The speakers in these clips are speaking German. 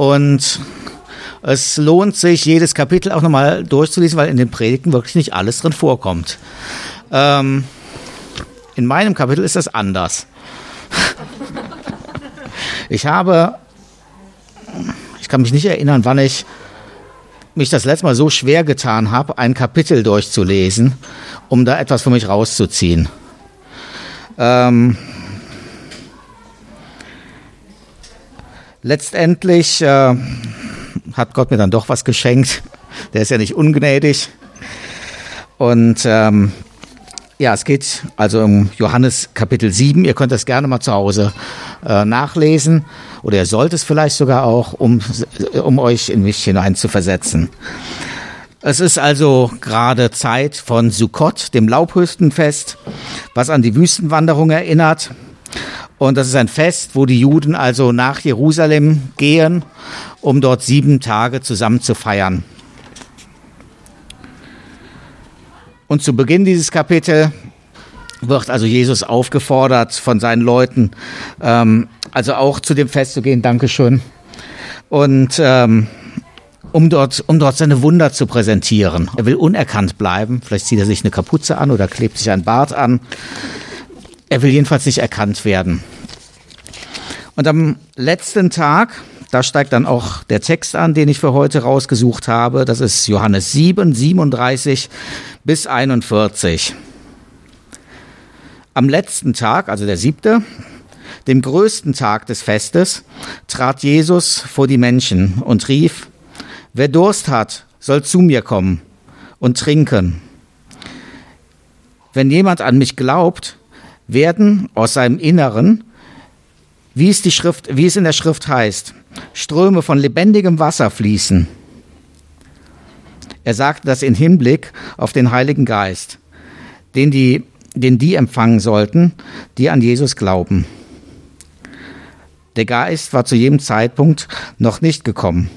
Und es lohnt sich, jedes Kapitel auch nochmal durchzulesen, weil in den Predigten wirklich nicht alles drin vorkommt. Ähm, in meinem Kapitel ist das anders. Ich habe, ich kann mich nicht erinnern, wann ich mich das letzte Mal so schwer getan habe, ein Kapitel durchzulesen, um da etwas für mich rauszuziehen. Ähm, letztendlich äh, hat Gott mir dann doch was geschenkt. Der ist ja nicht ungnädig. Und ähm, ja, es geht also um Johannes Kapitel 7. Ihr könnt das gerne mal zu Hause äh, nachlesen oder ihr sollt es vielleicht sogar auch, um, um euch in mich hinein zu versetzen. Es ist also gerade Zeit von Sukkot, dem Laubhüstenfest, was an die Wüstenwanderung erinnert. Und das ist ein Fest, wo die Juden also nach Jerusalem gehen, um dort sieben Tage zusammen zu feiern. Und zu Beginn dieses Kapitel wird also Jesus aufgefordert von seinen Leuten, ähm, also auch zu dem Fest zu gehen. Dankeschön. Und ähm, um dort, um dort seine Wunder zu präsentieren. Er will unerkannt bleiben. Vielleicht zieht er sich eine Kapuze an oder klebt sich ein Bart an. Er will jedenfalls nicht erkannt werden. Und am letzten Tag da steigt dann auch der Text an, den ich für heute rausgesucht habe. Das ist Johannes 7, 37 bis 41. Am letzten Tag, also der siebte, dem größten Tag des Festes, trat Jesus vor die Menschen und rief, wer Durst hat, soll zu mir kommen und trinken. Wenn jemand an mich glaubt, werden aus seinem Inneren, wie es, die Schrift, wie es in der Schrift heißt, Ströme von lebendigem Wasser fließen. Er sagte das in Hinblick auf den Heiligen Geist, den die, den die empfangen sollten, die an Jesus glauben. Der Geist war zu jedem Zeitpunkt noch nicht gekommen,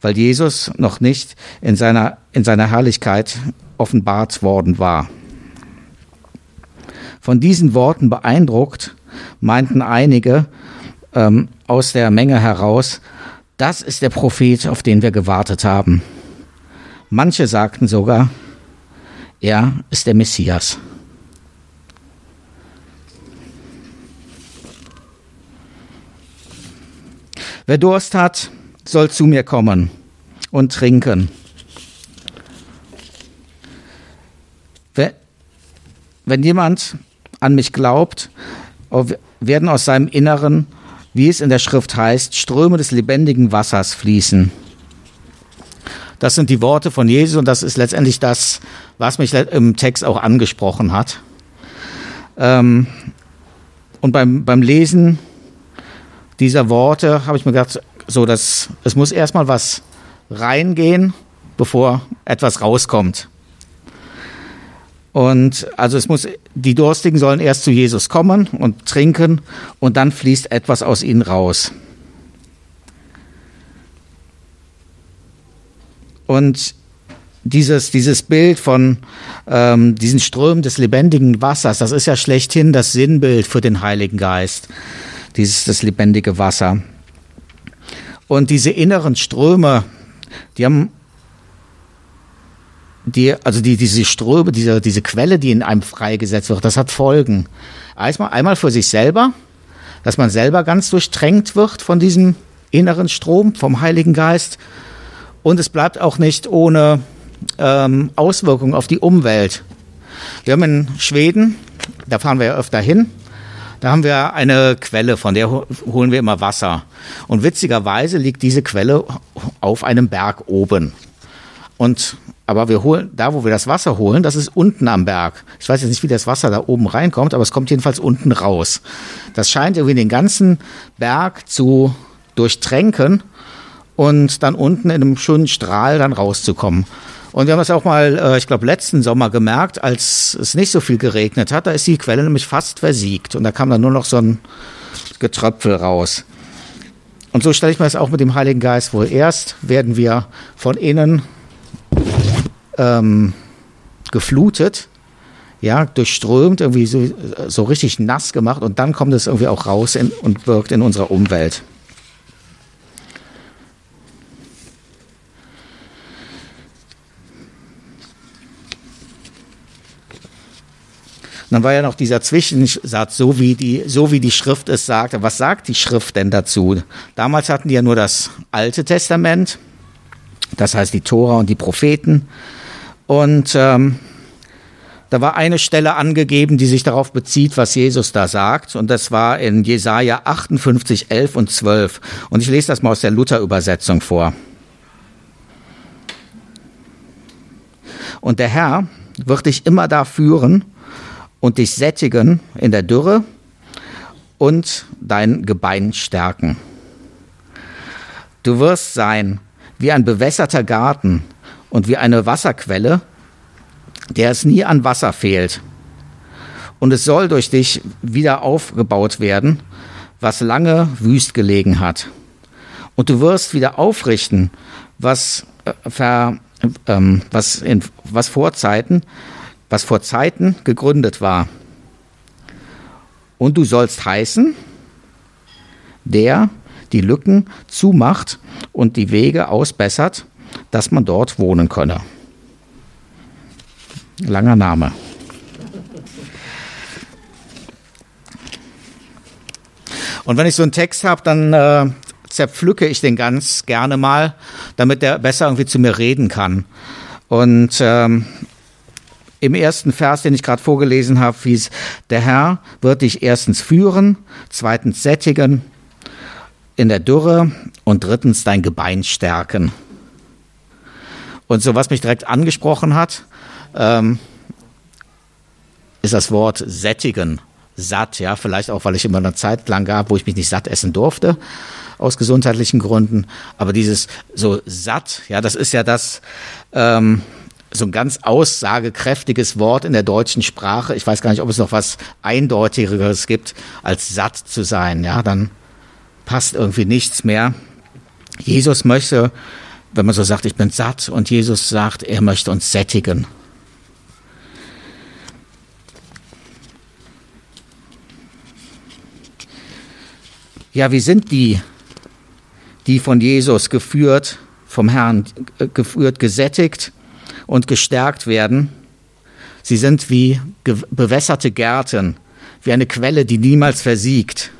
weil Jesus noch nicht in seiner, in seiner Herrlichkeit offenbart worden war. Von diesen Worten beeindruckt meinten einige, ähm, aus der Menge heraus, das ist der Prophet, auf den wir gewartet haben. Manche sagten sogar, er ist der Messias. Wer Durst hat, soll zu mir kommen und trinken. Wenn jemand an mich glaubt, werden aus seinem Inneren wie es in der Schrift heißt, Ströme des lebendigen Wassers fließen. Das sind die Worte von Jesus und das ist letztendlich das, was mich im Text auch angesprochen hat. Ähm, und beim, beim Lesen dieser Worte habe ich mir gedacht, so, dass es muss erstmal was reingehen, bevor etwas rauskommt. Und also es muss, die Durstigen sollen erst zu Jesus kommen und trinken und dann fließt etwas aus ihnen raus. Und dieses, dieses Bild von ähm, diesen Strömen des lebendigen Wassers, das ist ja schlechthin das Sinnbild für den Heiligen Geist, dieses das lebendige Wasser. Und diese inneren Ströme, die haben die, also die, diese Ströme, diese, diese Quelle, die in einem freigesetzt wird, das hat Folgen. Einmal, einmal für sich selber, dass man selber ganz durchtränkt wird von diesem inneren Strom, vom Heiligen Geist. Und es bleibt auch nicht ohne ähm, Auswirkungen auf die Umwelt. Wir haben in Schweden, da fahren wir ja öfter hin, da haben wir eine Quelle, von der holen wir immer Wasser. Und witzigerweise liegt diese Quelle auf einem Berg oben. Und aber wir holen, da wo wir das Wasser holen, das ist unten am Berg. Ich weiß jetzt nicht, wie das Wasser da oben reinkommt, aber es kommt jedenfalls unten raus. Das scheint irgendwie den ganzen Berg zu durchtränken und dann unten in einem schönen Strahl dann rauszukommen. Und wir haben das auch mal, äh, ich glaube, letzten Sommer gemerkt, als es nicht so viel geregnet hat, da ist die Quelle nämlich fast versiegt und da kam dann nur noch so ein Getröpfel raus. Und so stelle ich mir das auch mit dem Heiligen Geist vor. Erst werden wir von innen ähm, geflutet, ja, durchströmt, irgendwie so, so richtig nass gemacht und dann kommt es irgendwie auch raus in, und wirkt in unserer Umwelt. Dann war ja noch dieser Zwischensatz, so wie die, so wie die Schrift es sagte. Was sagt die Schrift denn dazu? Damals hatten die ja nur das Alte Testament, das heißt die Tora und die Propheten. Und ähm, da war eine Stelle angegeben, die sich darauf bezieht, was Jesus da sagt. Und das war in Jesaja 58, 11 und 12. Und ich lese das mal aus der Luther-Übersetzung vor. Und der Herr wird dich immer da führen und dich sättigen in der Dürre und dein Gebein stärken. Du wirst sein wie ein bewässerter Garten und wie eine Wasserquelle, der es nie an Wasser fehlt. Und es soll durch dich wieder aufgebaut werden, was lange wüst gelegen hat. Und du wirst wieder aufrichten, was, äh, ver, ähm, was, in, was vor Zeiten was vor Zeiten gegründet war. Und du sollst heißen, der die Lücken zumacht und die Wege ausbessert, dass man dort wohnen könne. Langer Name. Und wenn ich so einen Text habe, dann äh, zerpflücke ich den ganz gerne mal, damit der besser irgendwie zu mir reden kann. Und ähm, im ersten Vers, den ich gerade vorgelesen habe, hieß, der Herr wird dich erstens führen, zweitens sättigen in der Dürre und drittens dein Gebein stärken. Und so was mich direkt angesprochen hat, ähm, ist das Wort sättigen, satt, ja, vielleicht auch, weil ich immer eine Zeit lang gab, wo ich mich nicht satt essen durfte, aus gesundheitlichen Gründen. Aber dieses so satt, ja, das ist ja das, ähm, so ein ganz aussagekräftiges Wort in der deutschen Sprache. Ich weiß gar nicht, ob es noch was eindeutigeres gibt, als satt zu sein. Ja, dann passt irgendwie nichts mehr. Jesus möchte, wenn man so sagt, ich bin satt, und Jesus sagt, er möchte uns sättigen. Ja, wie sind die, die von Jesus geführt, vom Herrn geführt, gesättigt? und gestärkt werden. Sie sind wie bewässerte Gärten, wie eine Quelle, die niemals versiegt.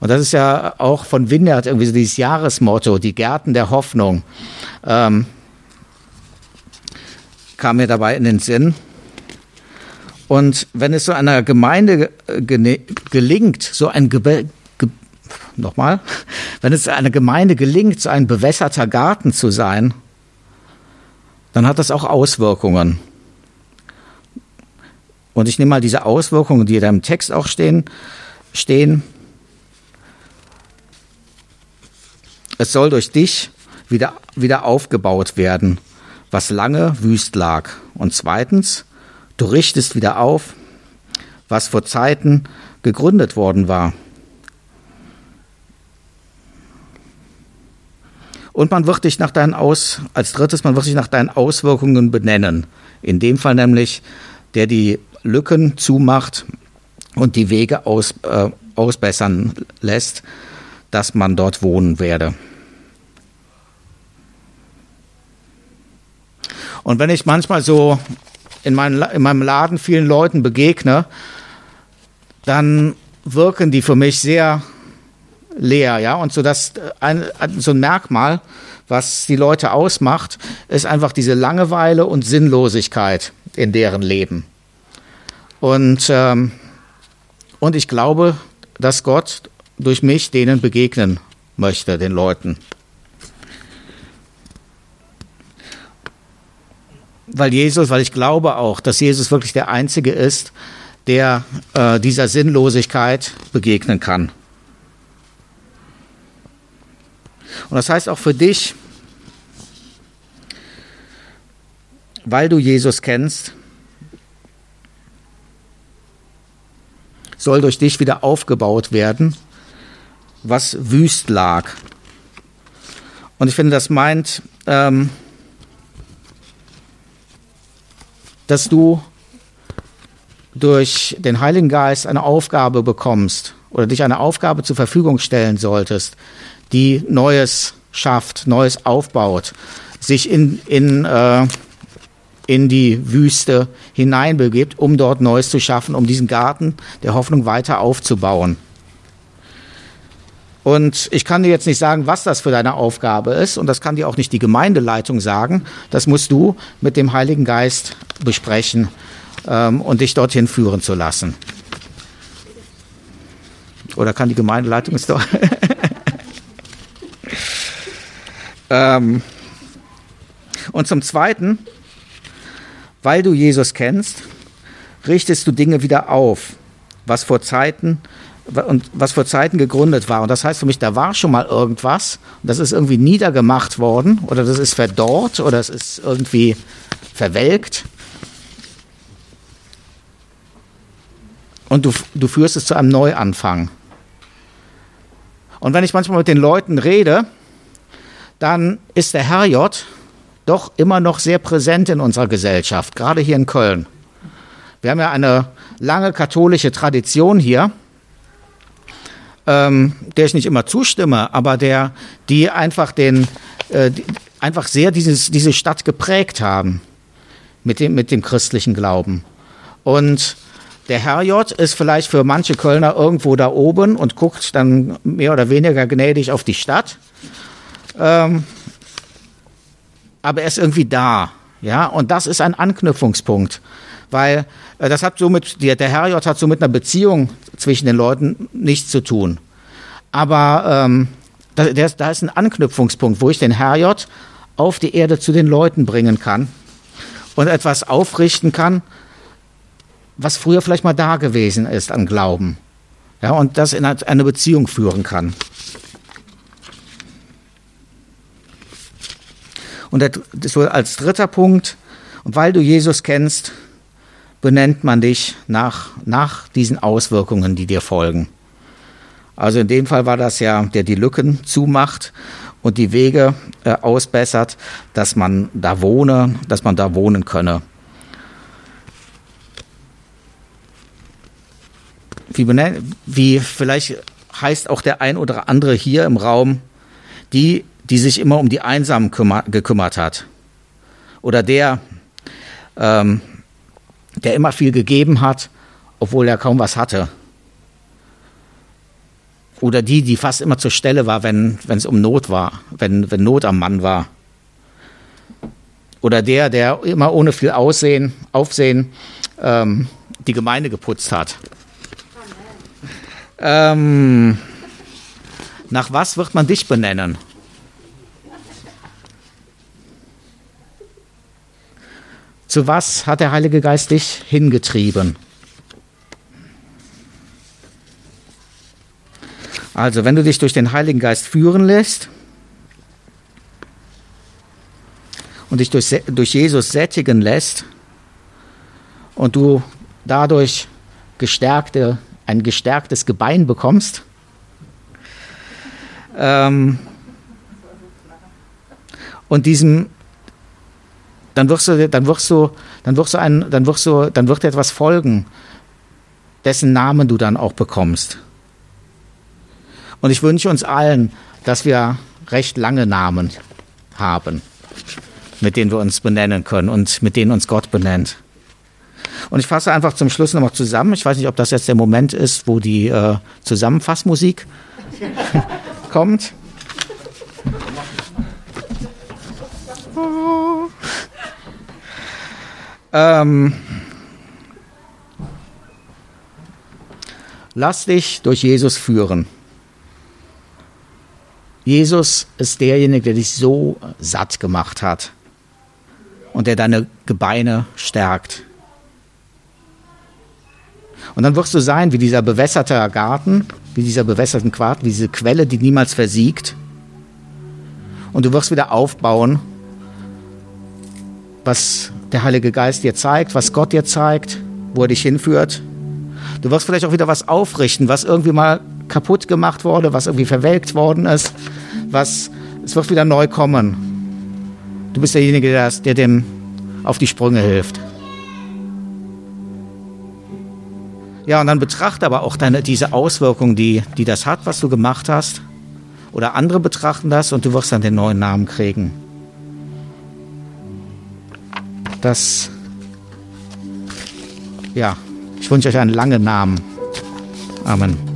Und das ist ja auch von Vineyard irgendwie so dieses Jahresmotto, die Gärten der Hoffnung, ähm, kam mir dabei in den Sinn. Und wenn es so einer Gemeinde gelingt, so ein Ge nochmal, wenn es einer Gemeinde gelingt, so ein bewässerter Garten zu sein, dann hat das auch Auswirkungen. Und ich nehme mal diese Auswirkungen, die da im Text auch stehen, stehen. Es soll durch dich wieder, wieder aufgebaut werden, was lange wüst lag. Und zweitens, du richtest wieder auf, was vor Zeiten gegründet worden war. Und man wird dich nach deinen Aus, als drittes, man wird dich nach deinen Auswirkungen benennen. In dem Fall nämlich, der die Lücken zumacht und die Wege aus, äh, ausbessern lässt, dass man dort wohnen werde. Und wenn ich manchmal so in, mein, in meinem Laden vielen Leuten begegne, dann wirken die für mich sehr leer, ja. Und so das ein, so ein Merkmal, was die Leute ausmacht, ist einfach diese Langeweile und Sinnlosigkeit in deren Leben. Und, ähm, und ich glaube, dass Gott durch mich denen begegnen möchte, den Leuten. Weil Jesus, weil ich glaube auch, dass Jesus wirklich der Einzige ist, der äh, dieser Sinnlosigkeit begegnen kann. Und das heißt auch für dich, weil du Jesus kennst, soll durch dich wieder aufgebaut werden, was wüst lag. Und ich finde, das meint, ähm, dass du durch den Heiligen Geist eine Aufgabe bekommst oder dich eine Aufgabe zur Verfügung stellen solltest, die Neues schafft, Neues aufbaut, sich in, in, äh, in die Wüste hineinbegibt, um dort Neues zu schaffen, um diesen Garten der Hoffnung weiter aufzubauen. Und ich kann dir jetzt nicht sagen, was das für deine Aufgabe ist, und das kann dir auch nicht die Gemeindeleitung sagen. Das musst du mit dem Heiligen Geist besprechen ähm, und dich dorthin führen zu lassen. Oder kann die Gemeindeleitung es doch? ähm, und zum Zweiten, weil du Jesus kennst, richtest du Dinge wieder auf, was vor Zeiten und was vor Zeiten gegründet war. Und das heißt für mich, da war schon mal irgendwas und das ist irgendwie niedergemacht worden oder das ist verdorrt oder es ist irgendwie verwelkt. Und du, du führst es zu einem Neuanfang. Und wenn ich manchmal mit den Leuten rede, dann ist der Herrgott doch immer noch sehr präsent in unserer Gesellschaft, gerade hier in Köln. Wir haben ja eine lange katholische Tradition hier, ähm, der ich nicht immer zustimme, aber der, die einfach den, äh, die, einfach sehr dieses, diese Stadt geprägt haben mit dem, mit dem christlichen Glauben. Und der Herrgott ist vielleicht für manche Kölner irgendwo da oben und guckt dann mehr oder weniger gnädig auf die Stadt. Ähm, aber er ist irgendwie da. Ja, und das ist ein Anknüpfungspunkt, weil äh, das hat somit, der, der Herrgott hat so mit einer Beziehung zwischen den Leuten nichts zu tun. Aber ähm, da, der, da ist ein Anknüpfungspunkt, wo ich den Herrgott auf die Erde zu den Leuten bringen kann und etwas aufrichten kann, was früher vielleicht mal da gewesen ist an Glauben. Ja, und das in eine Beziehung führen kann. Und so als dritter Punkt, weil du Jesus kennst, benennt man dich nach, nach diesen Auswirkungen, die dir folgen. Also in dem Fall war das ja, der die Lücken zumacht und die Wege äh, ausbessert, dass man da wohne, dass man da wohnen könne. Wie, wie vielleicht heißt auch der ein oder andere hier im Raum, die die sich immer um die Einsamen gekümmert hat. Oder der, ähm, der immer viel gegeben hat, obwohl er kaum was hatte. Oder die, die fast immer zur Stelle war, wenn es um Not war, wenn, wenn Not am Mann war. Oder der, der immer ohne viel Aussehen, Aufsehen ähm, die Gemeinde geputzt hat. Ähm, nach was wird man dich benennen? Zu was hat der Heilige Geist dich hingetrieben? Also, wenn du dich durch den Heiligen Geist führen lässt und dich durch, durch Jesus sättigen lässt und du dadurch gestärkte, ein gestärktes Gebein bekommst, ähm, und diesem dann wirst du, dann wirst du, dann wirst du ein, dann wirst du, dann wird dir etwas folgen, dessen Namen du dann auch bekommst. Und ich wünsche uns allen, dass wir recht lange Namen haben, mit denen wir uns benennen können und mit denen uns Gott benennt. Und ich fasse einfach zum Schluss nochmal zusammen. Ich weiß nicht, ob das jetzt der Moment ist, wo die äh, Zusammenfassmusik kommt. Ähm, lass dich durch Jesus führen. Jesus ist derjenige, der dich so satt gemacht hat und der deine Gebeine stärkt. Und dann wirst du sein wie dieser bewässerte Garten, wie dieser bewässerten Quart, wie diese Quelle, die niemals versiegt. Und du wirst wieder aufbauen, was der Heilige Geist dir zeigt, was Gott dir zeigt, wo er dich hinführt. Du wirst vielleicht auch wieder was aufrichten, was irgendwie mal kaputt gemacht wurde, was irgendwie verwelkt worden ist, was es wird wieder neu kommen. Du bist derjenige, der, der dem auf die Sprünge hilft. Ja, und dann betrachte aber auch deine, diese Auswirkungen, die, die das hat, was du gemacht hast. Oder andere betrachten das und du wirst dann den neuen Namen kriegen. Dass, ja, ich wünsche euch einen langen Namen. Amen.